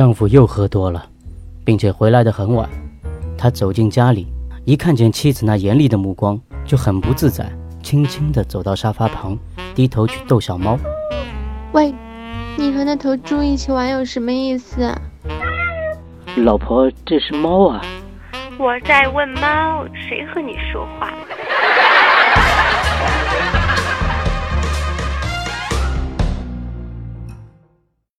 丈夫又喝多了，并且回来的很晚。他走进家里，一看见妻子那严厉的目光，就很不自在，轻轻地走到沙发旁，低头去逗小猫。喂，你和那头猪一起玩有什么意思？老婆，这是猫啊！我在问猫，谁和你说话？